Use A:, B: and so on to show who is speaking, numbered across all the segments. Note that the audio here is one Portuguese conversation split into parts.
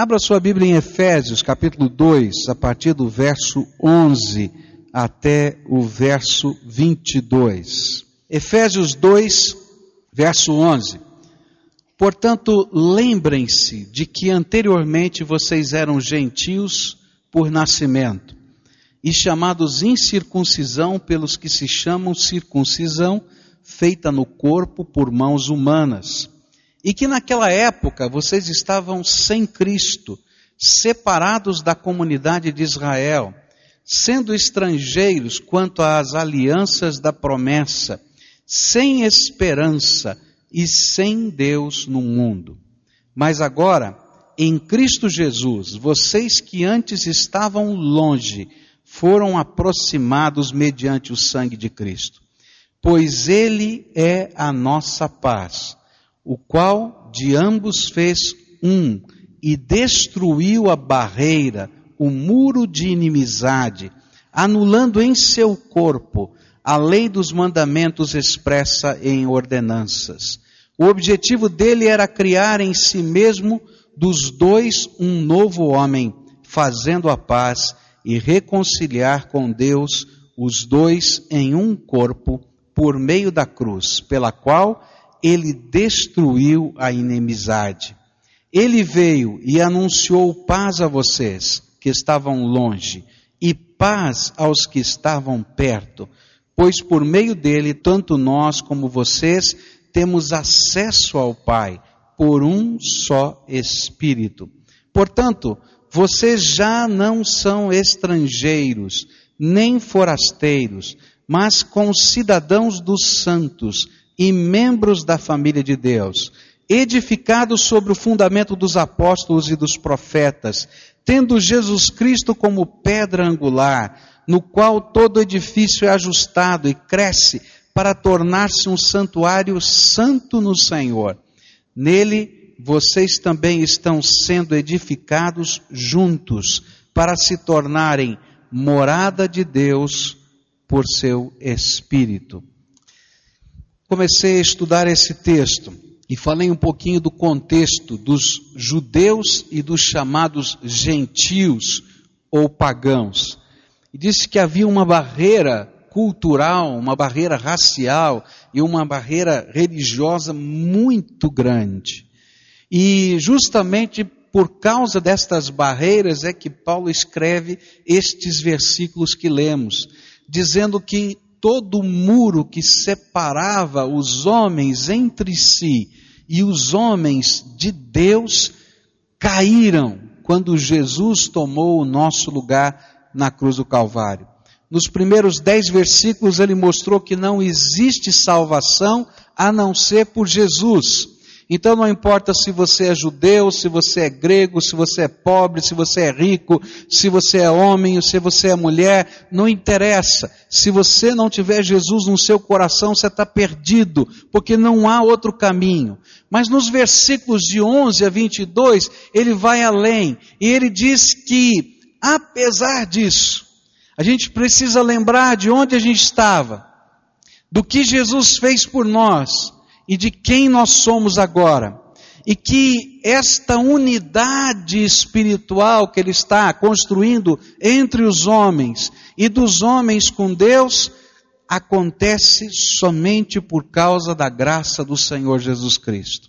A: Abra sua Bíblia em Efésios, capítulo 2, a partir do verso 11 até o verso 22. Efésios 2, verso 11. Portanto, lembrem-se de que anteriormente vocês eram gentios por nascimento e chamados incircuncisão pelos que se chamam circuncisão, feita no corpo por mãos humanas. E que naquela época vocês estavam sem Cristo, separados da comunidade de Israel, sendo estrangeiros quanto às alianças da promessa, sem esperança e sem Deus no mundo. Mas agora, em Cristo Jesus, vocês que antes estavam longe, foram aproximados mediante o sangue de Cristo. Pois Ele é a nossa paz, o qual de ambos fez um e destruiu a barreira, o muro de inimizade, anulando em seu corpo a lei dos mandamentos expressa em ordenanças. O objetivo dele era criar em si mesmo dos dois um novo homem, fazendo a paz e reconciliar com Deus os dois em um corpo por meio da cruz, pela qual ele destruiu a inimizade. Ele veio e anunciou paz a vocês que estavam longe e paz aos que estavam perto, pois por meio dele, tanto nós como vocês temos acesso ao Pai por um só Espírito. Portanto, vocês já não são estrangeiros, nem forasteiros, mas cidadãos dos santos e membros da família de Deus, edificados sobre o fundamento dos apóstolos e dos profetas, tendo Jesus Cristo como pedra angular, no qual todo edifício é ajustado e cresce para tornar-se um santuário santo no Senhor. Nele vocês também estão sendo edificados juntos para se tornarem morada de Deus por seu Espírito. Comecei a estudar esse texto e falei um pouquinho do contexto dos judeus e dos chamados gentios ou pagãos. E disse que havia uma barreira cultural, uma barreira racial e uma barreira religiosa muito grande. E justamente por causa destas barreiras é que Paulo escreve estes versículos que lemos, dizendo que todo muro que separava os homens entre si e os homens de Deus caíram quando Jesus tomou o nosso lugar na cruz do Calvário. Nos primeiros dez versículos ele mostrou que não existe salvação a não ser por Jesus. Então não importa se você é judeu, se você é grego, se você é pobre, se você é rico, se você é homem, se você é mulher, não interessa. Se você não tiver Jesus no seu coração, você está perdido, porque não há outro caminho. Mas nos versículos de 11 a 22, ele vai além e ele diz que, apesar disso, a gente precisa lembrar de onde a gente estava, do que Jesus fez por nós e de quem nós somos agora. E que esta unidade espiritual que Ele está construindo entre os homens e dos homens com Deus acontece somente por causa da graça do Senhor Jesus Cristo.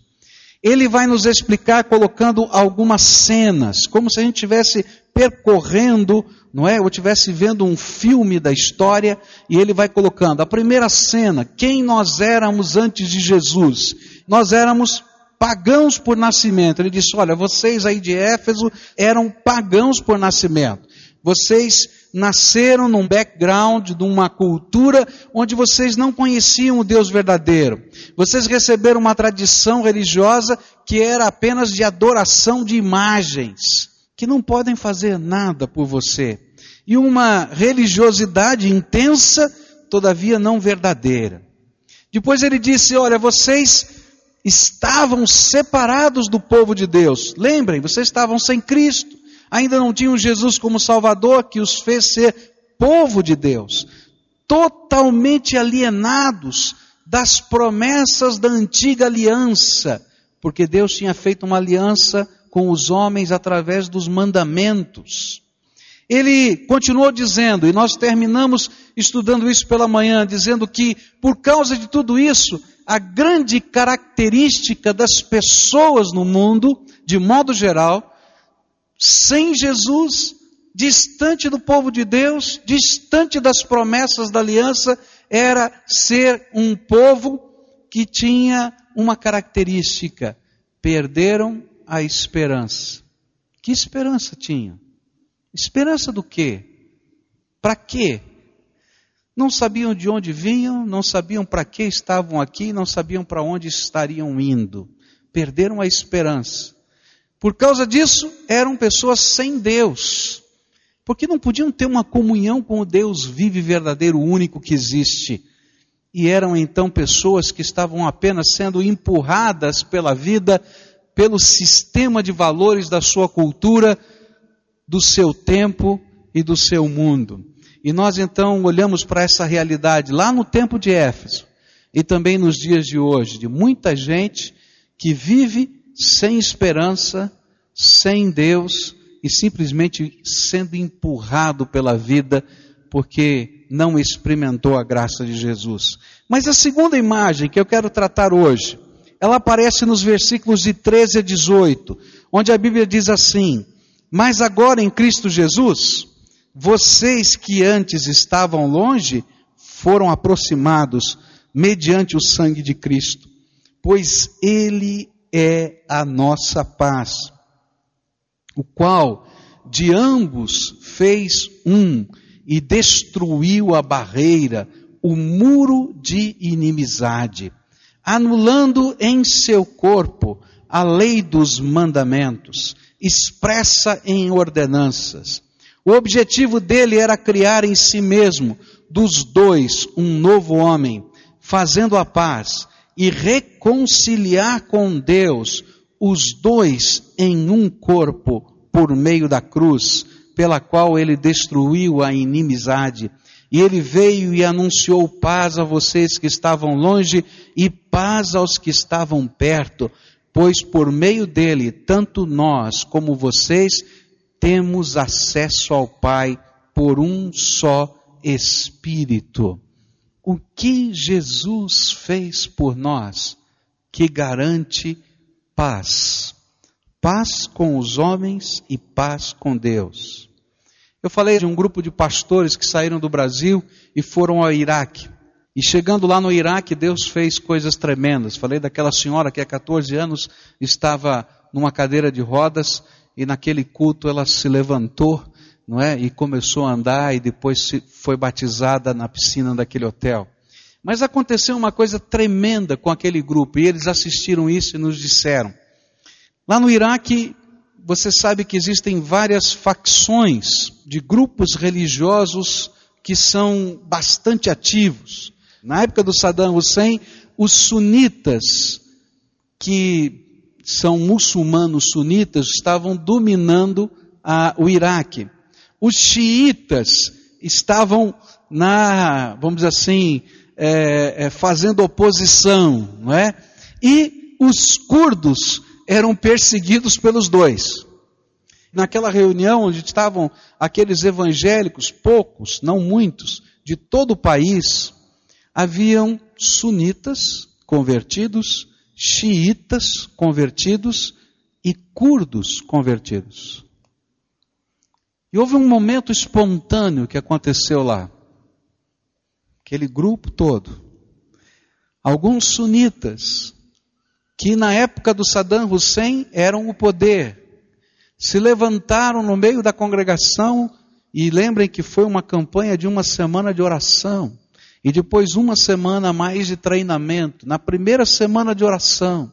A: Ele vai nos explicar colocando algumas cenas, como se a gente estivesse percorrendo não é? Eu estivesse vendo um filme da história e ele vai colocando a primeira cena, quem nós éramos antes de Jesus. Nós éramos pagãos por nascimento. Ele disse: Olha, vocês aí de Éfeso eram pagãos por nascimento. Vocês nasceram num background, de uma cultura onde vocês não conheciam o Deus verdadeiro. Vocês receberam uma tradição religiosa que era apenas de adoração de imagens que não podem fazer nada por você. E uma religiosidade intensa, todavia não verdadeira. Depois ele disse: Olha, vocês estavam separados do povo de Deus. Lembrem, vocês estavam sem Cristo. Ainda não tinham Jesus como Salvador que os fez ser povo de Deus. Totalmente alienados das promessas da antiga aliança. Porque Deus tinha feito uma aliança com os homens através dos mandamentos. Ele continuou dizendo, e nós terminamos estudando isso pela manhã, dizendo que por causa de tudo isso, a grande característica das pessoas no mundo, de modo geral, sem Jesus, distante do povo de Deus, distante das promessas da aliança, era ser um povo que tinha uma característica: perderam a esperança. Que esperança tinham? Esperança do quê? Para quê? Não sabiam de onde vinham, não sabiam para que estavam aqui, não sabiam para onde estariam indo. Perderam a esperança. Por causa disso, eram pessoas sem Deus. Porque não podiam ter uma comunhão com o Deus vivo e verdadeiro, único que existe. E eram então pessoas que estavam apenas sendo empurradas pela vida, pelo sistema de valores da sua cultura, do seu tempo e do seu mundo. E nós então olhamos para essa realidade lá no tempo de Éfeso e também nos dias de hoje, de muita gente que vive sem esperança, sem Deus e simplesmente sendo empurrado pela vida porque não experimentou a graça de Jesus. Mas a segunda imagem que eu quero tratar hoje, ela aparece nos versículos de 13 a 18, onde a Bíblia diz assim: mas agora em Cristo Jesus, vocês que antes estavam longe, foram aproximados mediante o sangue de Cristo, pois Ele é a nossa paz, o qual de ambos fez um e destruiu a barreira, o muro de inimizade, anulando em seu corpo a lei dos mandamentos expressa em ordenanças. O objetivo dele era criar em si mesmo, dos dois, um novo homem, fazendo a paz e reconciliar com Deus os dois em um corpo por meio da cruz, pela qual ele destruiu a inimizade. E ele veio e anunciou paz a vocês que estavam longe e paz aos que estavam perto pois por meio dele, tanto nós como vocês, temos acesso ao Pai por um só Espírito. O que Jesus fez por nós que garante paz? Paz com os homens e paz com Deus. Eu falei de um grupo de pastores que saíram do Brasil e foram ao Iraque. E chegando lá no Iraque, Deus fez coisas tremendas. Falei daquela senhora que há 14 anos estava numa cadeira de rodas e naquele culto ela se levantou, não é? E começou a andar e depois foi batizada na piscina daquele hotel. Mas aconteceu uma coisa tremenda com aquele grupo e eles assistiram isso e nos disseram. Lá no Iraque, você sabe que existem várias facções de grupos religiosos que são bastante ativos. Na época do Saddam Hussein, os sunitas, que são muçulmanos sunitas, estavam dominando a, o Iraque. Os xiitas estavam na, vamos dizer assim, é, é, fazendo oposição, não é? E os curdos eram perseguidos pelos dois. Naquela reunião onde estavam aqueles evangélicos, poucos, não muitos, de todo o país, haviam sunitas convertidos, xiitas convertidos e curdos convertidos. E houve um momento espontâneo que aconteceu lá. Aquele grupo todo. Alguns sunitas, que na época do Saddam Hussein eram o poder, se levantaram no meio da congregação e lembrem que foi uma campanha de uma semana de oração. E depois uma semana mais de treinamento, na primeira semana de oração,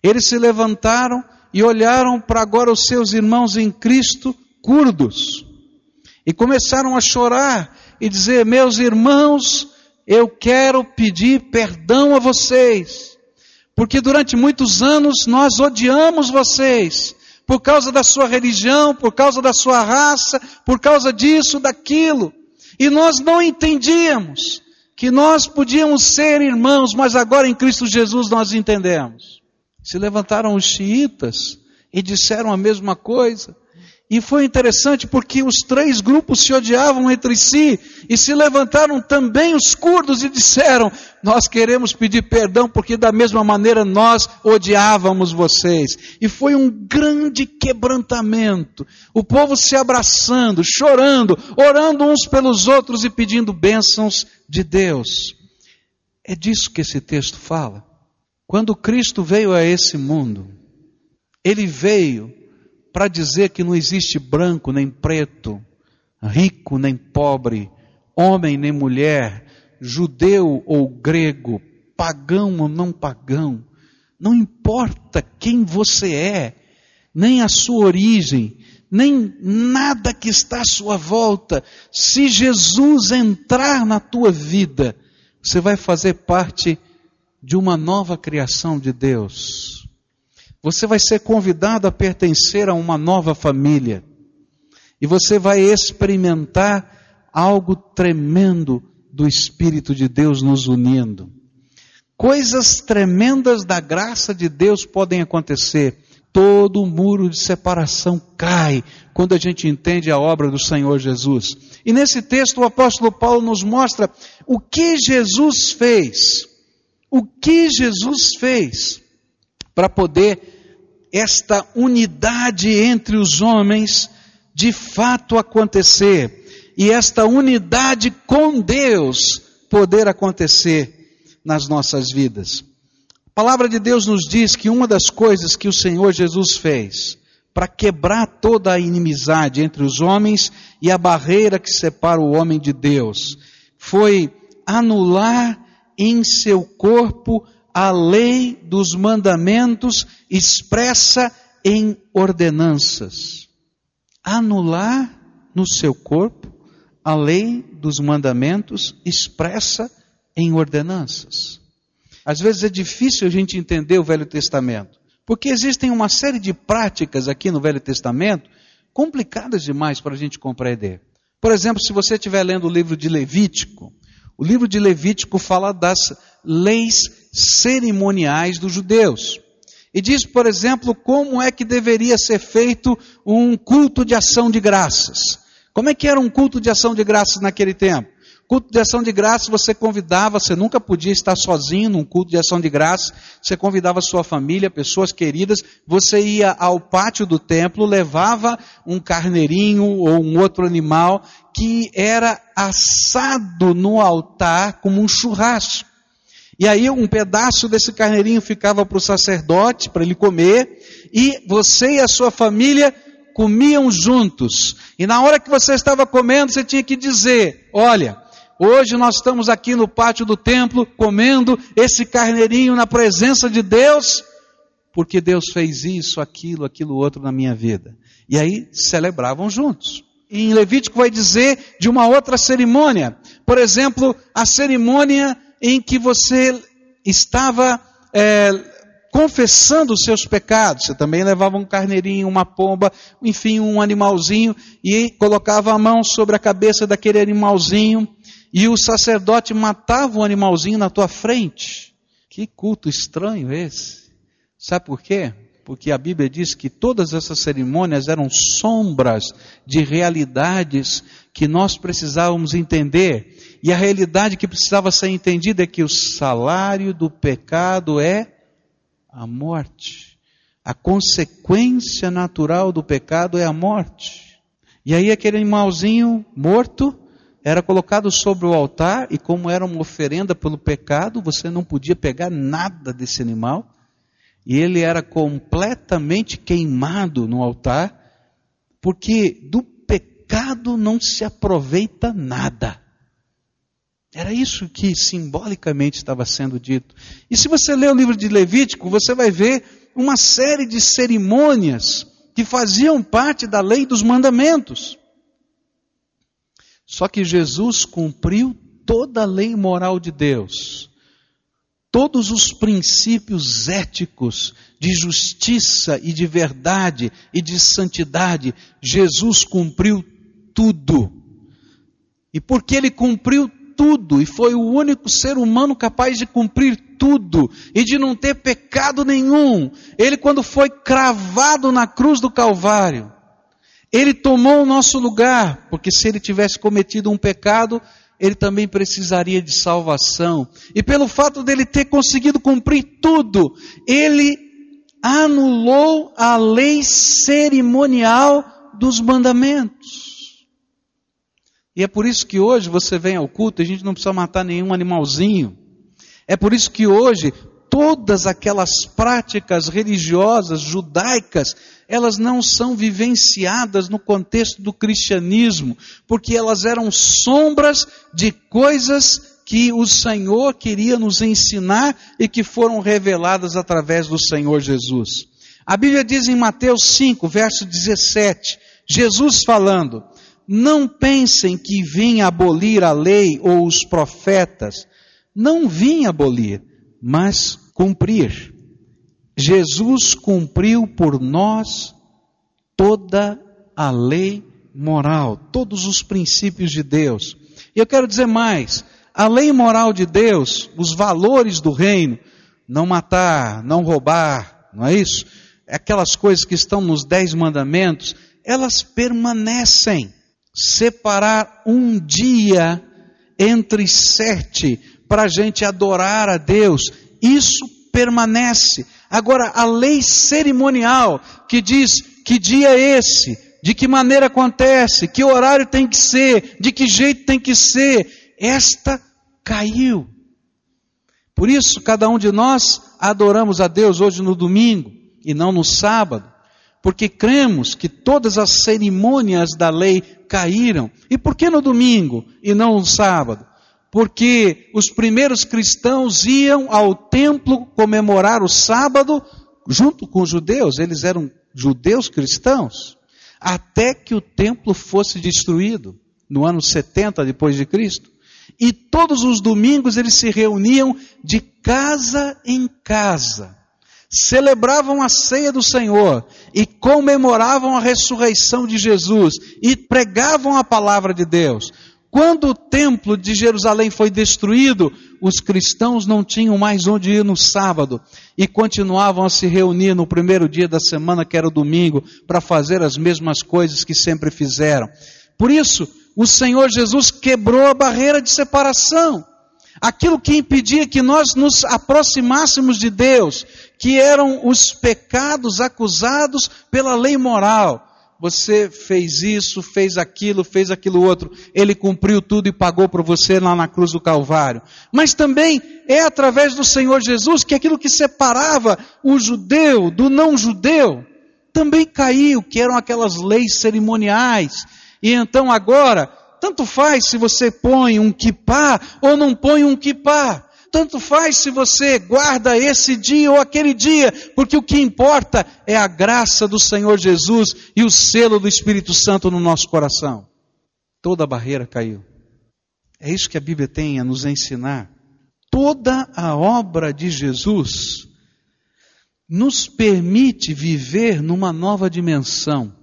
A: eles se levantaram e olharam para agora os seus irmãos em Cristo, curdos, e começaram a chorar e dizer: Meus irmãos, eu quero pedir perdão a vocês, porque durante muitos anos nós odiamos vocês, por causa da sua religião, por causa da sua raça, por causa disso, daquilo. E nós não entendíamos que nós podíamos ser irmãos, mas agora em Cristo Jesus nós entendemos. Se levantaram os xiitas e disseram a mesma coisa. E foi interessante porque os três grupos se odiavam entre si e se levantaram também os curdos e disseram: Nós queremos pedir perdão porque da mesma maneira nós odiávamos vocês. E foi um grande quebrantamento. O povo se abraçando, chorando, orando uns pelos outros e pedindo bênçãos de Deus. É disso que esse texto fala. Quando Cristo veio a esse mundo, ele veio para dizer que não existe branco nem preto, rico nem pobre, homem nem mulher, judeu ou grego, pagão ou não pagão, não importa quem você é, nem a sua origem, nem nada que está à sua volta, se Jesus entrar na tua vida, você vai fazer parte de uma nova criação de Deus. Você vai ser convidado a pertencer a uma nova família. E você vai experimentar algo tremendo do Espírito de Deus nos unindo. Coisas tremendas da graça de Deus podem acontecer. Todo o muro de separação cai quando a gente entende a obra do Senhor Jesus. E nesse texto o apóstolo Paulo nos mostra o que Jesus fez. O que Jesus fez para poder esta unidade entre os homens de fato acontecer e esta unidade com Deus poder acontecer nas nossas vidas. A palavra de Deus nos diz que uma das coisas que o Senhor Jesus fez para quebrar toda a inimizade entre os homens e a barreira que separa o homem de Deus foi anular em seu corpo a lei dos mandamentos expressa em ordenanças. Anular no seu corpo a lei dos mandamentos expressa em ordenanças. Às vezes é difícil a gente entender o Velho Testamento, porque existem uma série de práticas aqui no Velho Testamento complicadas demais para a gente compreender. Por exemplo, se você estiver lendo o livro de Levítico, o livro de Levítico fala das leis cerimoniais dos judeus. E diz, por exemplo, como é que deveria ser feito um culto de ação de graças. Como é que era um culto de ação de graças naquele tempo? Culto de ação de graças você convidava, você nunca podia estar sozinho num culto de ação de graças, você convidava sua família, pessoas queridas, você ia ao pátio do templo, levava um carneirinho ou um outro animal que era assado no altar como um churrasco. E aí um pedaço desse carneirinho ficava para o sacerdote, para ele comer, e você e a sua família comiam juntos. E na hora que você estava comendo, você tinha que dizer: Olha, hoje nós estamos aqui no pátio do templo comendo esse carneirinho na presença de Deus, porque Deus fez isso, aquilo, aquilo outro na minha vida. E aí celebravam juntos. E em Levítico vai dizer de uma outra cerimônia. Por exemplo, a cerimônia em que você estava é, confessando os seus pecados. Você também levava um carneirinho, uma pomba, enfim, um animalzinho, e colocava a mão sobre a cabeça daquele animalzinho, e o sacerdote matava o animalzinho na tua frente. Que culto estranho esse. Sabe por quê? Porque a Bíblia diz que todas essas cerimônias eram sombras de realidades que nós precisávamos entender e a realidade que precisava ser entendida é que o salário do pecado é a morte. A consequência natural do pecado é a morte. E aí aquele animalzinho morto era colocado sobre o altar e como era uma oferenda pelo pecado, você não podia pegar nada desse animal. E ele era completamente queimado no altar, porque do pecado não se aproveita nada. Era isso que simbolicamente estava sendo dito. E se você ler o livro de Levítico, você vai ver uma série de cerimônias que faziam parte da lei dos mandamentos. Só que Jesus cumpriu toda a lei moral de Deus, todos os princípios éticos de justiça e de verdade e de santidade, Jesus cumpriu tudo. E porque ele cumpriu tudo e foi o único ser humano capaz de cumprir tudo e de não ter pecado nenhum. Ele, quando foi cravado na cruz do Calvário, ele tomou o nosso lugar, porque se ele tivesse cometido um pecado, ele também precisaria de salvação. E pelo fato dele ter conseguido cumprir tudo, ele anulou a lei cerimonial dos mandamentos. E é por isso que hoje você vem ao culto e a gente não precisa matar nenhum animalzinho. É por isso que hoje todas aquelas práticas religiosas judaicas, elas não são vivenciadas no contexto do cristianismo, porque elas eram sombras de coisas que o Senhor queria nos ensinar e que foram reveladas através do Senhor Jesus. A Bíblia diz em Mateus 5, verso 17, Jesus falando: Não pensem que vim abolir a lei ou os profetas. Não vim abolir, mas cumprir. Jesus cumpriu por nós toda a lei moral, todos os princípios de Deus. E eu quero dizer mais: a lei moral de Deus, os valores do reino, não matar, não roubar, não é isso? Aquelas coisas que estão nos dez mandamentos, elas permanecem. Separar um dia entre sete para a gente adorar a Deus isso permanece. Agora, a lei cerimonial que diz que dia é esse, de que maneira acontece, que horário tem que ser, de que jeito tem que ser, esta caiu. Por isso, cada um de nós adoramos a Deus hoje no domingo e não no sábado, porque cremos que todas as cerimônias da lei caíram. E por que no domingo e não no sábado? Porque os primeiros cristãos iam ao templo comemorar o sábado junto com os judeus, eles eram judeus cristãos, até que o templo fosse destruído no ano 70 depois de Cristo. E todos os domingos eles se reuniam de casa em casa, celebravam a ceia do Senhor e comemoravam a ressurreição de Jesus e pregavam a palavra de Deus. Quando o templo de Jerusalém foi destruído, os cristãos não tinham mais onde ir no sábado e continuavam a se reunir no primeiro dia da semana, que era o domingo, para fazer as mesmas coisas que sempre fizeram. Por isso, o Senhor Jesus quebrou a barreira de separação. Aquilo que impedia que nós nos aproximássemos de Deus, que eram os pecados acusados pela lei moral você fez isso, fez aquilo, fez aquilo outro. Ele cumpriu tudo e pagou por você lá na cruz do Calvário. Mas também é através do Senhor Jesus que aquilo que separava o judeu do não judeu também caiu, que eram aquelas leis cerimoniais. E então agora, tanto faz se você põe um kippah ou não põe um kippah. Tanto faz se você guarda esse dia ou aquele dia, porque o que importa é a graça do Senhor Jesus e o selo do Espírito Santo no nosso coração. Toda a barreira caiu. É isso que a Bíblia tem a nos ensinar. Toda a obra de Jesus nos permite viver numa nova dimensão.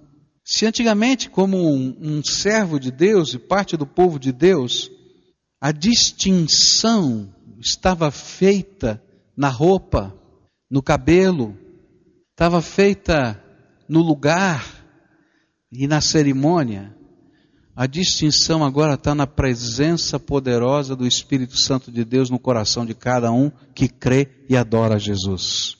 A: Se antigamente, como um, um servo de Deus e parte do povo de Deus, a distinção estava feita na roupa, no cabelo, estava feita no lugar e na cerimônia. A distinção agora está na presença poderosa do Espírito Santo de Deus no coração de cada um que crê e adora Jesus.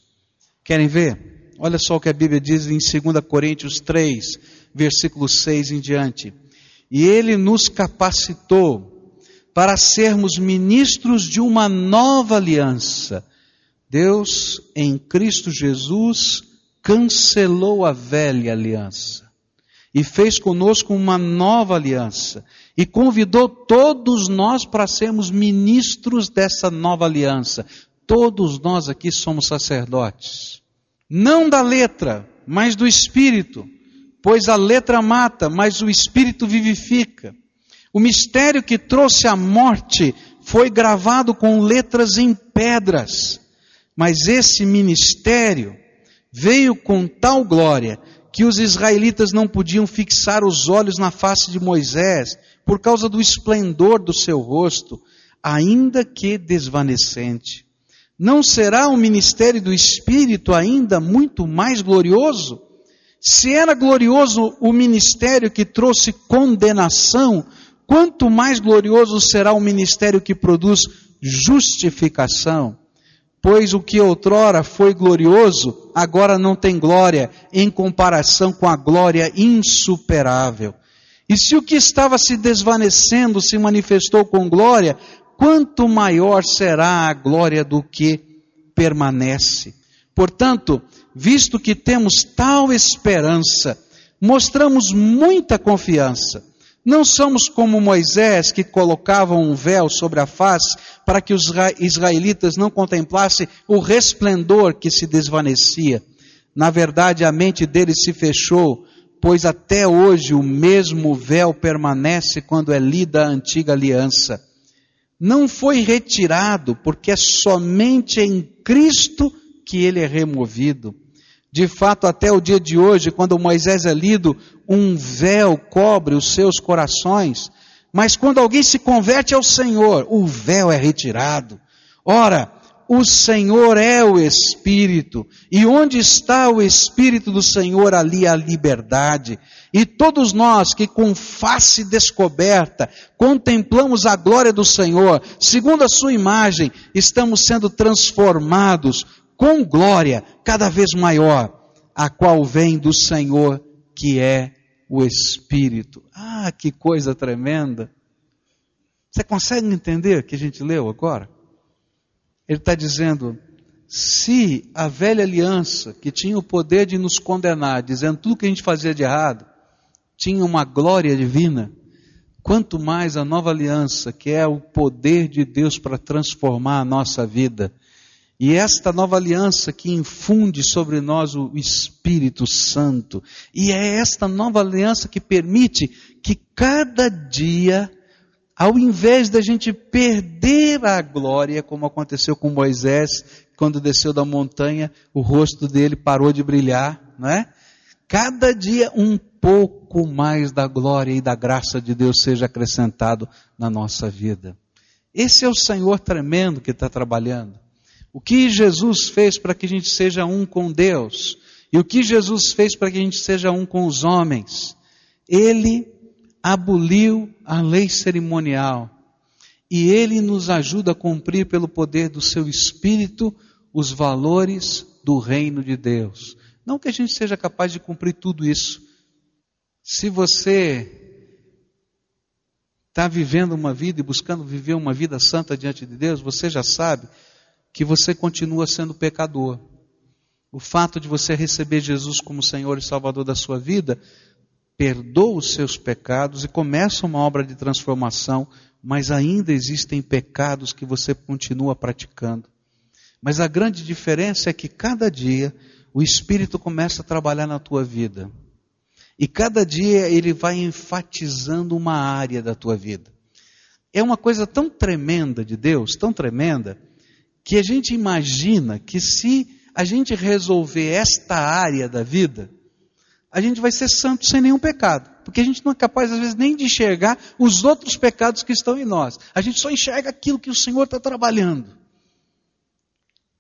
A: Querem ver? Olha só o que a Bíblia diz em 2 Coríntios 3, versículo 6 em diante. E ele nos capacitou para sermos ministros de uma nova aliança. Deus, em Cristo Jesus, cancelou a velha aliança e fez conosco uma nova aliança e convidou todos nós para sermos ministros dessa nova aliança. Todos nós aqui somos sacerdotes. Não da letra, mas do espírito, pois a letra mata, mas o espírito vivifica. O mistério que trouxe a morte foi gravado com letras em pedras, mas esse ministério veio com tal glória que os israelitas não podiam fixar os olhos na face de Moisés, por causa do esplendor do seu rosto, ainda que desvanecente. Não será o ministério do Espírito ainda muito mais glorioso? Se era glorioso o ministério que trouxe condenação, quanto mais glorioso será o ministério que produz justificação? Pois o que outrora foi glorioso, agora não tem glória em comparação com a glória insuperável. E se o que estava se desvanecendo se manifestou com glória, quanto maior será a glória do que permanece. Portanto, visto que temos tal esperança, mostramos muita confiança. Não somos como Moisés, que colocava um véu sobre a face para que os israelitas não contemplassem o resplendor que se desvanecia. Na verdade, a mente deles se fechou, pois até hoje o mesmo véu permanece quando é lida a antiga aliança não foi retirado, porque é somente em Cristo que ele é removido. De fato, até o dia de hoje, quando Moisés é lido, um véu cobre os seus corações, mas quando alguém se converte ao Senhor, o véu é retirado. Ora, o Senhor é o Espírito, e onde está o Espírito do Senhor, ali a liberdade. E todos nós que com face descoberta contemplamos a glória do Senhor, segundo a sua imagem, estamos sendo transformados com glória cada vez maior, a qual vem do Senhor, que é o Espírito. Ah, que coisa tremenda! Você consegue entender o que a gente leu agora? Ele está dizendo: se a velha aliança, que tinha o poder de nos condenar, dizendo tudo que a gente fazia de errado, tinha uma glória divina, quanto mais a nova aliança, que é o poder de Deus para transformar a nossa vida. E esta nova aliança que infunde sobre nós o Espírito Santo. E é esta nova aliança que permite que cada dia ao invés da gente perder a glória, como aconteceu com Moisés, quando desceu da montanha, o rosto dele parou de brilhar, não é? Cada dia um pouco mais da glória e da graça de Deus seja acrescentado na nossa vida. Esse é o Senhor tremendo que está trabalhando. O que Jesus fez para que a gente seja um com Deus, e o que Jesus fez para que a gente seja um com os homens, Ele aboliu a lei cerimonial e ele nos ajuda a cumprir pelo poder do seu espírito os valores do reino de Deus. Não que a gente seja capaz de cumprir tudo isso. Se você está vivendo uma vida e buscando viver uma vida santa diante de Deus, você já sabe que você continua sendo pecador. O fato de você receber Jesus como Senhor e Salvador da sua vida perdoa os seus pecados e começa uma obra de transformação, mas ainda existem pecados que você continua praticando. Mas a grande diferença é que cada dia o Espírito começa a trabalhar na tua vida. E cada dia ele vai enfatizando uma área da tua vida. É uma coisa tão tremenda de Deus, tão tremenda, que a gente imagina que se a gente resolver esta área da vida, a gente vai ser santo sem nenhum pecado. Porque a gente não é capaz, às vezes, nem de enxergar os outros pecados que estão em nós. A gente só enxerga aquilo que o Senhor está trabalhando.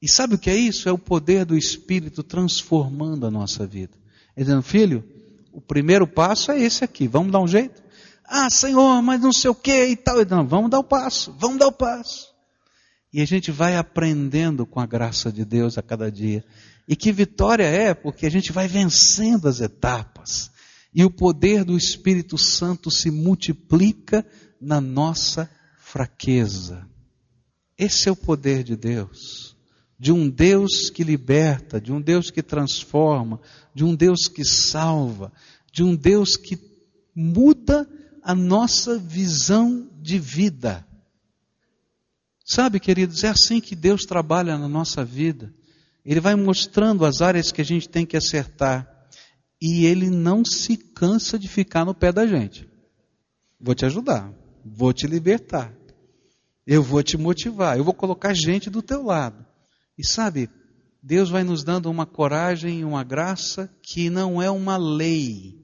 A: E sabe o que é isso? É o poder do Espírito transformando a nossa vida. Ele dizendo, filho, o primeiro passo é esse aqui, vamos dar um jeito? Ah, Senhor, mas não sei o que e tal. Não, vamos dar o passo, vamos dar o passo. E a gente vai aprendendo com a graça de Deus a cada dia. E que vitória é, porque a gente vai vencendo as etapas. E o poder do Espírito Santo se multiplica na nossa fraqueza. Esse é o poder de Deus. De um Deus que liberta, de um Deus que transforma, de um Deus que salva, de um Deus que muda a nossa visão de vida. Sabe, queridos, é assim que Deus trabalha na nossa vida. Ele vai mostrando as áreas que a gente tem que acertar. E ele não se cansa de ficar no pé da gente. Vou te ajudar, vou te libertar, eu vou te motivar, eu vou colocar gente do teu lado. E sabe, Deus vai nos dando uma coragem e uma graça que não é uma lei.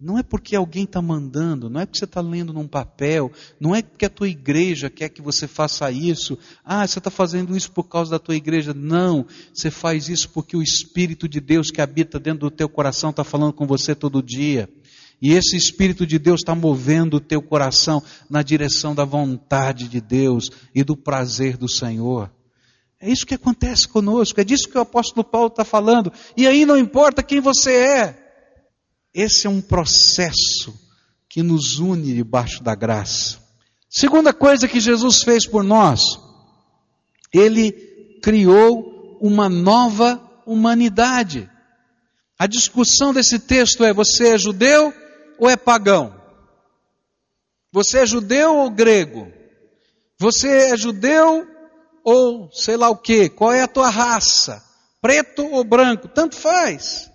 A: Não é porque alguém está mandando, não é porque você está lendo num papel, não é porque a tua igreja quer que você faça isso. Ah, você está fazendo isso por causa da tua igreja. Não, você faz isso porque o Espírito de Deus que habita dentro do teu coração está falando com você todo dia. E esse Espírito de Deus está movendo o teu coração na direção da vontade de Deus e do prazer do Senhor. É isso que acontece conosco, é disso que o apóstolo Paulo está falando. E aí não importa quem você é, esse é um processo que nos une debaixo da graça. Segunda coisa que Jesus fez por nós, ele criou uma nova humanidade. A discussão desse texto é: você é judeu ou é pagão? Você é judeu ou grego? Você é judeu ou sei lá o que? Qual é a tua raça? Preto ou branco? Tanto faz.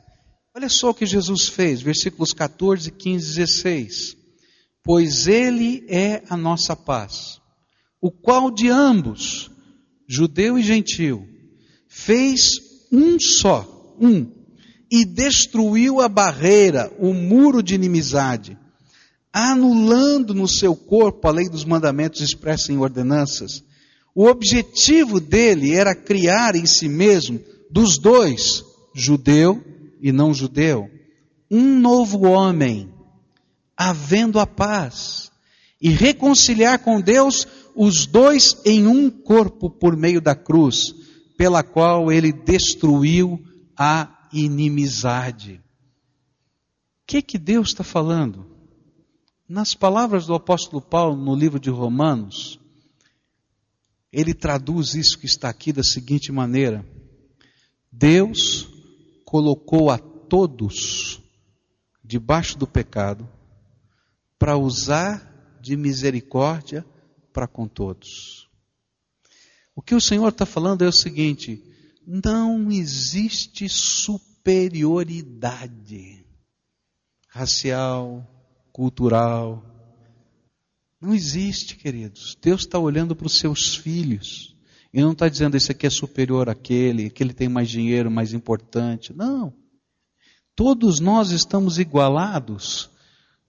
A: Olha só o que Jesus fez, versículos 14, 15 e 16. Pois Ele é a nossa paz, o qual de ambos, judeu e gentil, fez um só, um, e destruiu a barreira, o muro de inimizade, anulando no seu corpo a lei dos mandamentos expressa em ordenanças. O objetivo dele era criar em si mesmo, dos dois, judeu e não judeu, um novo homem, havendo a paz, e reconciliar com Deus os dois em um corpo por meio da cruz, pela qual ele destruiu a inimizade. O que que Deus está falando? Nas palavras do apóstolo Paulo no livro de Romanos, ele traduz isso que está aqui da seguinte maneira: Deus colocou a todos debaixo do pecado para usar de misericórdia para com todos. O que o Senhor está falando é o seguinte: não existe superioridade racial, cultural. Não existe, queridos. Deus está olhando para os seus filhos. E não está dizendo esse aqui é superior àquele, que ele tem mais dinheiro, mais importante. Não. Todos nós estamos igualados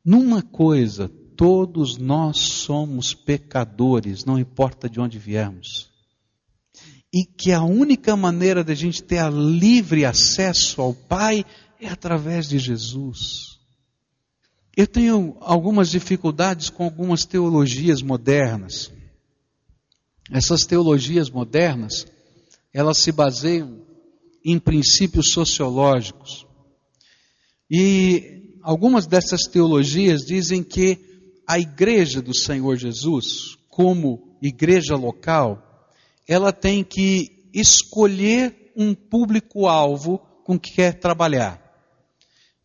A: numa coisa: todos nós somos pecadores, não importa de onde viemos. E que a única maneira de a gente ter a livre acesso ao Pai é através de Jesus. Eu tenho algumas dificuldades com algumas teologias modernas. Essas teologias modernas, elas se baseiam em princípios sociológicos. E algumas dessas teologias dizem que a igreja do Senhor Jesus, como igreja local, ela tem que escolher um público-alvo com que quer trabalhar.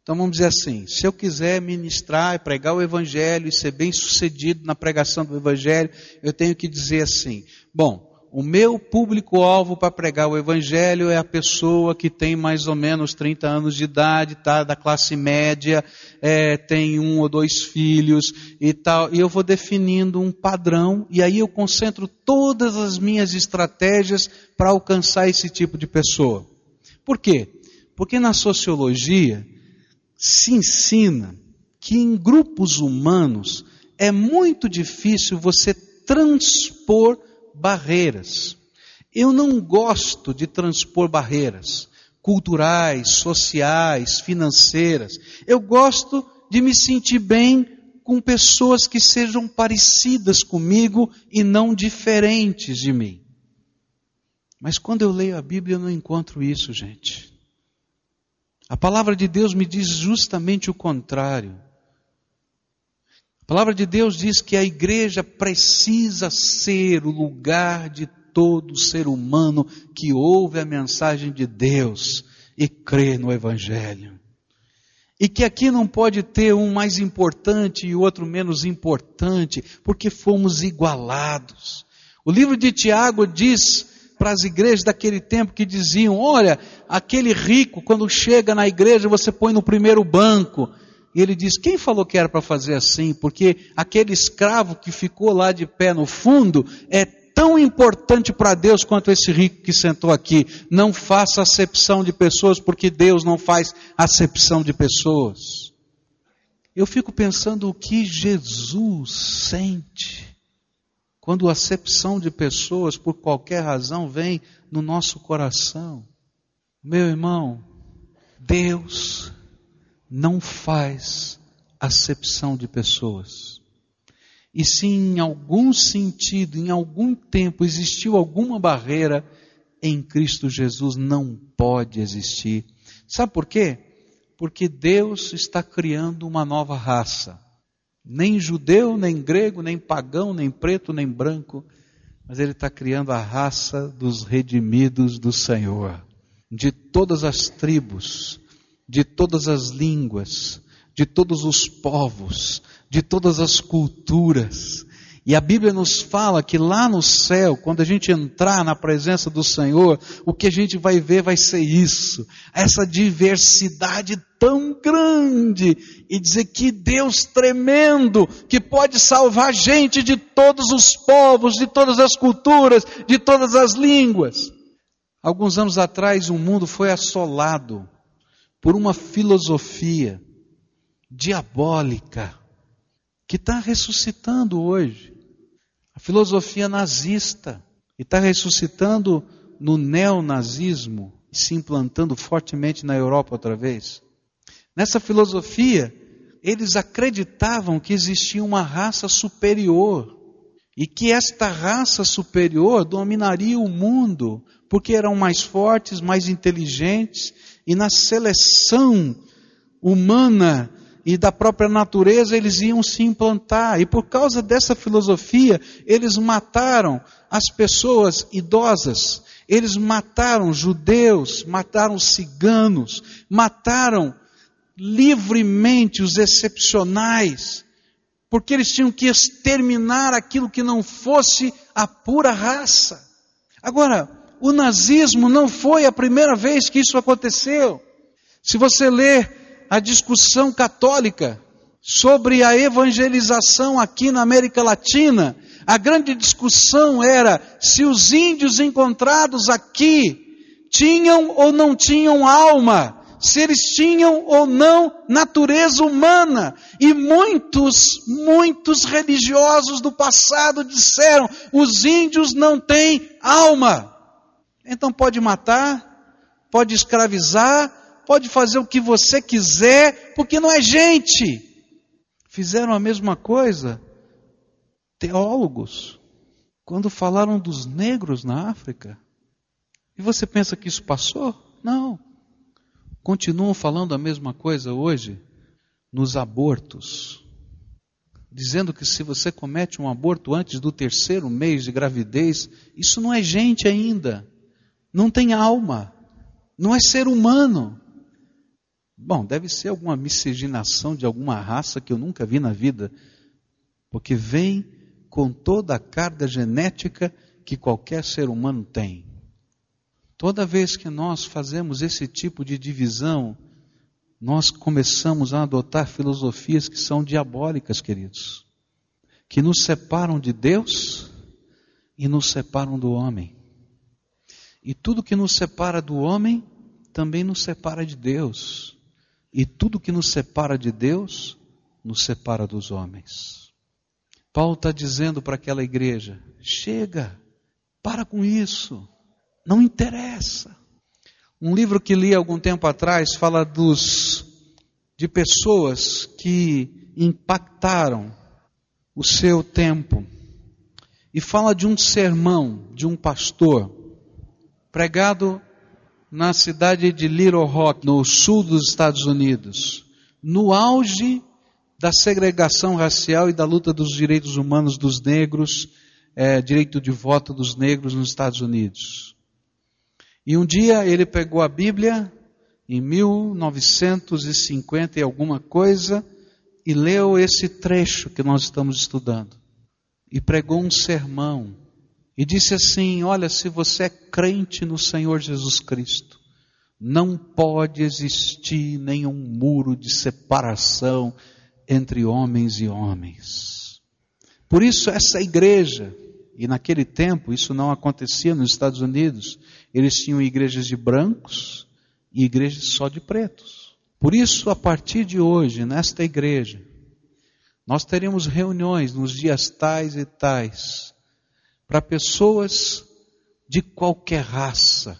A: Então vamos dizer assim: se eu quiser ministrar pregar o Evangelho e ser bem sucedido na pregação do Evangelho, eu tenho que dizer assim: bom, o meu público-alvo para pregar o Evangelho é a pessoa que tem mais ou menos 30 anos de idade, tá, da classe média, é, tem um ou dois filhos e tal, e eu vou definindo um padrão, e aí eu concentro todas as minhas estratégias para alcançar esse tipo de pessoa. Por quê? Porque na sociologia, se ensina que em grupos humanos é muito difícil você transpor barreiras. Eu não gosto de transpor barreiras culturais, sociais, financeiras. Eu gosto de me sentir bem com pessoas que sejam parecidas comigo e não diferentes de mim. Mas quando eu leio a Bíblia, eu não encontro isso, gente. A palavra de Deus me diz justamente o contrário. A palavra de Deus diz que a igreja precisa ser o lugar de todo ser humano que ouve a mensagem de Deus e crê no Evangelho. E que aqui não pode ter um mais importante e outro menos importante, porque fomos igualados. O livro de Tiago diz para as igrejas daquele tempo que diziam: olha, aquele rico, quando chega na igreja, você põe no primeiro banco. E ele diz: quem falou que era para fazer assim? Porque aquele escravo que ficou lá de pé no fundo é tão importante para Deus quanto esse rico que sentou aqui. Não faça acepção de pessoas, porque Deus não faz acepção de pessoas. Eu fico pensando o que Jesus sente quando a acepção de pessoas, por qualquer razão, vem no nosso coração. Meu irmão, Deus não faz acepção de pessoas. E se em algum sentido, em algum tempo, existiu alguma barreira, em Cristo Jesus não pode existir. Sabe por quê? Porque Deus está criando uma nova raça. Nem judeu, nem grego, nem pagão, nem preto, nem branco, mas Ele está criando a raça dos redimidos do Senhor, de todas as tribos, de todas as línguas, de todos os povos, de todas as culturas. E a Bíblia nos fala que lá no céu, quando a gente entrar na presença do Senhor, o que a gente vai ver vai ser isso, essa diversidade tão grande, e dizer que Deus tremendo, que pode salvar gente de todos os povos, de todas as culturas, de todas as línguas. Alguns anos atrás, o mundo foi assolado por uma filosofia diabólica que está ressuscitando hoje filosofia nazista e está ressuscitando no neonazismo e se implantando fortemente na Europa outra vez. Nessa filosofia, eles acreditavam que existia uma raça superior e que esta raça superior dominaria o mundo porque eram mais fortes, mais inteligentes e na seleção humana e da própria natureza eles iam se implantar. E por causa dessa filosofia, eles mataram as pessoas idosas, eles mataram judeus, mataram ciganos, mataram livremente os excepcionais, porque eles tinham que exterminar aquilo que não fosse a pura raça. Agora, o nazismo não foi a primeira vez que isso aconteceu. Se você ler a discussão católica sobre a evangelização aqui na América Latina, a grande discussão era se os índios encontrados aqui tinham ou não tinham alma, se eles tinham ou não natureza humana. E muitos, muitos religiosos do passado disseram: os índios não têm alma. Então pode matar, pode escravizar, pode fazer o que você quiser, porque não é gente. Fizeram a mesma coisa teólogos quando falaram dos negros na África. E você pensa que isso passou? Não. Continuam falando a mesma coisa hoje nos abortos. Dizendo que se você comete um aborto antes do terceiro mês de gravidez, isso não é gente ainda. Não tem alma. Não é ser humano. Bom, deve ser alguma miscigenação de alguma raça que eu nunca vi na vida, porque vem com toda a carga genética que qualquer ser humano tem. Toda vez que nós fazemos esse tipo de divisão, nós começamos a adotar filosofias que são diabólicas, queridos, que nos separam de Deus e nos separam do homem. E tudo que nos separa do homem também nos separa de Deus. E tudo que nos separa de Deus, nos separa dos homens. Paulo está dizendo para aquela igreja: chega, para com isso, não interessa. Um livro que li algum tempo atrás fala dos de pessoas que impactaram o seu tempo e fala de um sermão de um pastor pregado na cidade de Little Rock, no sul dos Estados Unidos, no auge da segregação racial e da luta dos direitos humanos dos negros, é, direito de voto dos negros nos Estados Unidos. E um dia ele pegou a Bíblia, em 1950 e alguma coisa, e leu esse trecho que nós estamos estudando. E pregou um sermão e disse assim: Olha, se você é crente no Senhor Jesus Cristo, não pode existir nenhum muro de separação entre homens e homens. Por isso, essa igreja, e naquele tempo isso não acontecia nos Estados Unidos, eles tinham igrejas de brancos e igrejas só de pretos. Por isso, a partir de hoje, nesta igreja, Nós teremos reuniões nos dias tais e tais para pessoas de qualquer raça,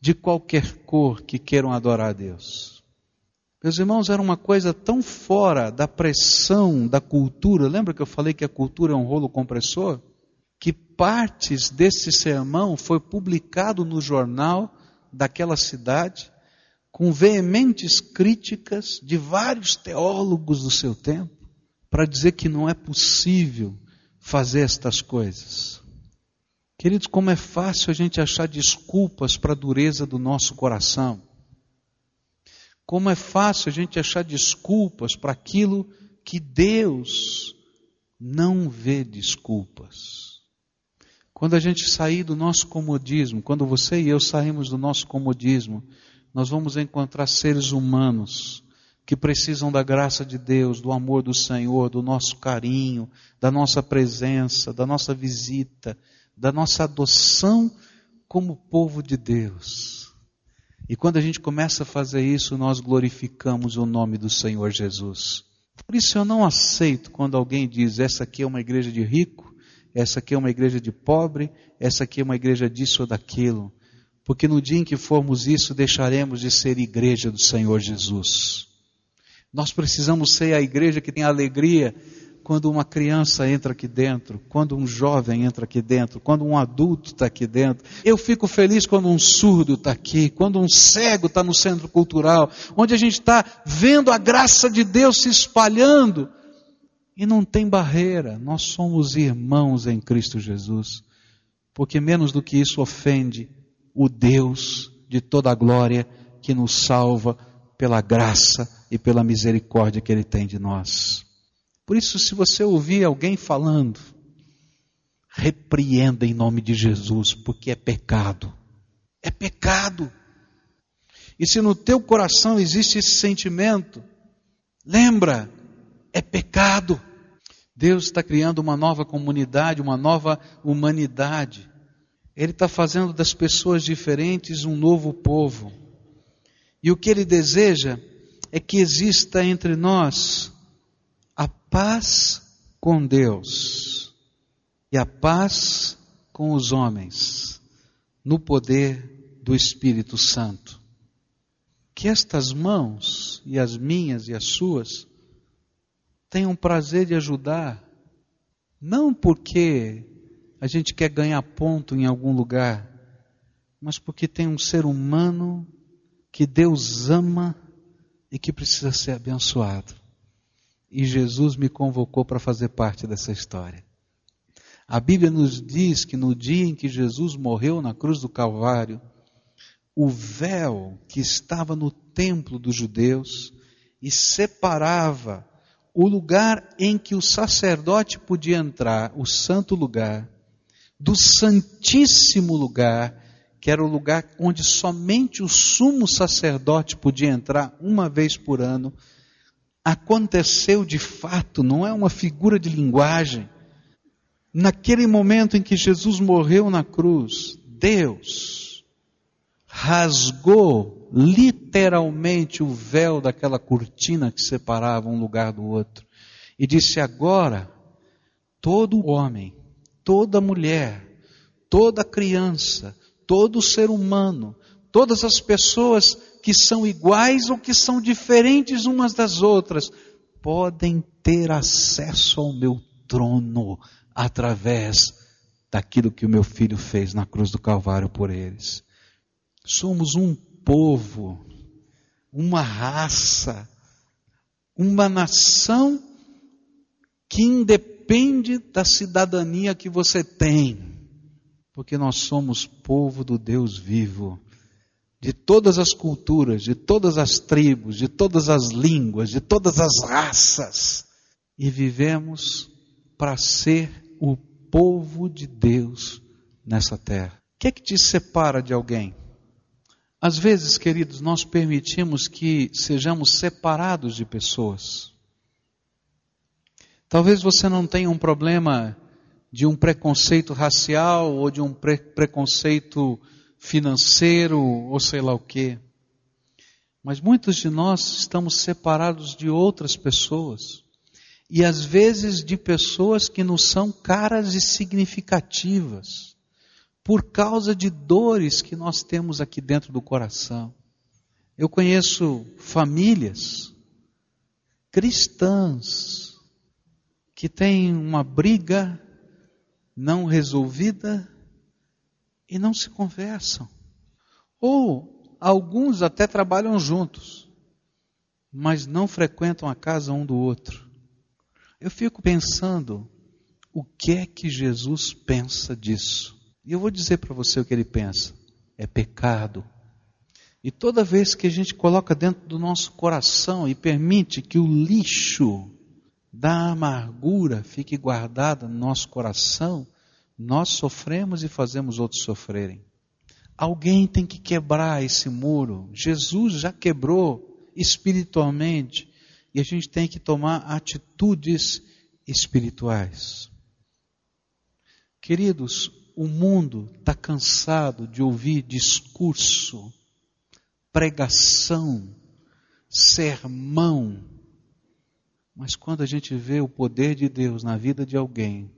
A: de qualquer cor que queiram adorar a Deus. Meus irmãos, era uma coisa tão fora da pressão da cultura. Lembra que eu falei que a cultura é um rolo compressor? Que partes desse sermão foi publicado no jornal daquela cidade com veementes críticas de vários teólogos do seu tempo para dizer que não é possível fazer estas coisas. Queridos, como é fácil a gente achar desculpas para a dureza do nosso coração. Como é fácil a gente achar desculpas para aquilo que Deus não vê desculpas. Quando a gente sair do nosso comodismo, quando você e eu saímos do nosso comodismo, nós vamos encontrar seres humanos que precisam da graça de Deus, do amor do Senhor, do nosso carinho, da nossa presença, da nossa visita, da nossa adoção como povo de Deus. E quando a gente começa a fazer isso, nós glorificamos o nome do Senhor Jesus. Por isso eu não aceito quando alguém diz: essa aqui é uma igreja de rico, essa aqui é uma igreja de pobre, essa aqui é uma igreja disso ou daquilo. Porque no dia em que formos isso, deixaremos de ser igreja do Senhor Jesus. Nós precisamos ser a igreja que tem alegria quando uma criança entra aqui dentro, quando um jovem entra aqui dentro, quando um adulto está aqui dentro. Eu fico feliz quando um surdo está aqui, quando um cego está no centro cultural, onde a gente está vendo a graça de Deus se espalhando. E não tem barreira, nós somos irmãos em Cristo Jesus. Porque menos do que isso ofende o Deus de toda a glória que nos salva pela graça e pela misericórdia que Ele tem de nós. Por isso, se você ouvir alguém falando, repreenda em nome de Jesus, porque é pecado. É pecado. E se no teu coração existe esse sentimento, lembra, é pecado. Deus está criando uma nova comunidade, uma nova humanidade. Ele está fazendo das pessoas diferentes um novo povo. E o que ele deseja é que exista entre nós a paz com Deus e a paz com os homens, no poder do Espírito Santo. Que estas mãos, e as minhas e as suas, tenham prazer de ajudar, não porque a gente quer ganhar ponto em algum lugar, mas porque tem um ser humano que Deus ama e que precisa ser abençoado. E Jesus me convocou para fazer parte dessa história. A Bíblia nos diz que no dia em que Jesus morreu na cruz do Calvário, o véu que estava no templo dos judeus e separava o lugar em que o sacerdote podia entrar, o santo lugar, do santíssimo lugar que era o lugar onde somente o sumo sacerdote podia entrar uma vez por ano, aconteceu de fato, não é uma figura de linguagem. Naquele momento em que Jesus morreu na cruz, Deus rasgou literalmente o véu daquela cortina que separava um lugar do outro e disse: agora, todo homem, toda mulher, toda criança, todo ser humano, todas as pessoas que são iguais ou que são diferentes umas das outras, podem ter acesso ao meu trono através daquilo que o meu filho fez na cruz do Calvário por eles. Somos um povo, uma raça, uma nação que independe da cidadania que você tem porque nós somos povo do Deus vivo, de todas as culturas, de todas as tribos, de todas as línguas, de todas as raças, e vivemos para ser o povo de Deus nessa terra. O que é que te separa de alguém? Às vezes, queridos, nós permitimos que sejamos separados de pessoas. Talvez você não tenha um problema de um preconceito racial ou de um pre preconceito financeiro ou sei lá o quê. Mas muitos de nós estamos separados de outras pessoas. e às vezes de pessoas que não são caras e significativas, por causa de dores que nós temos aqui dentro do coração. Eu conheço famílias cristãs que têm uma briga não resolvida e não se conversam. Ou alguns até trabalham juntos, mas não frequentam a casa um do outro. Eu fico pensando o que é que Jesus pensa disso. E eu vou dizer para você o que ele pensa: é pecado. E toda vez que a gente coloca dentro do nosso coração e permite que o lixo da amargura fique guardado no nosso coração, nós sofremos e fazemos outros sofrerem. Alguém tem que quebrar esse muro. Jesus já quebrou espiritualmente e a gente tem que tomar atitudes espirituais. Queridos, o mundo está cansado de ouvir discurso, pregação, sermão. Mas quando a gente vê o poder de Deus na vida de alguém,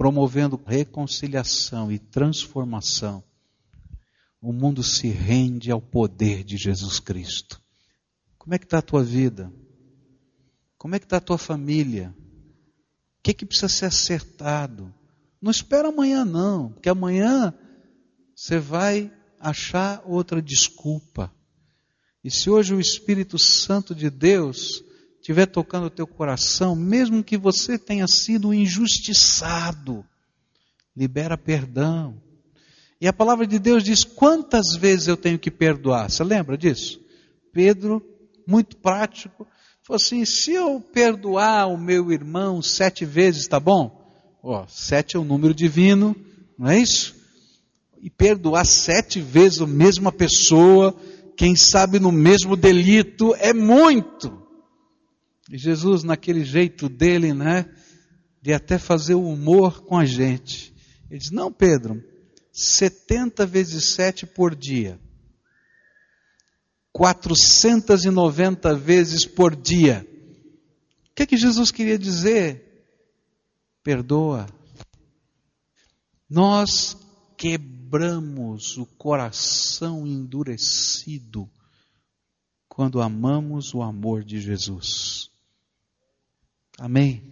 A: promovendo reconciliação e transformação, o mundo se rende ao poder de Jesus Cristo. Como é que está a tua vida? Como é que está a tua família? O que, é que precisa ser acertado? Não espera amanhã não, porque amanhã você vai achar outra desculpa. E se hoje o Espírito Santo de Deus estiver tocando o teu coração, mesmo que você tenha sido injustiçado, libera perdão. E a palavra de Deus diz: quantas vezes eu tenho que perdoar? Você lembra disso? Pedro muito prático. Falou assim: se eu perdoar o meu irmão sete vezes, tá bom? Ó, sete é um número divino, não é isso? E perdoar sete vezes a mesma pessoa, quem sabe no mesmo delito, é muito. E Jesus, naquele jeito dele, né, de até fazer humor com a gente, ele diz: Não, Pedro, 70 vezes sete por dia. 490 vezes por dia. O que é que Jesus queria dizer? Perdoa. Nós quebramos o coração endurecido quando amamos o amor de Jesus. Amém?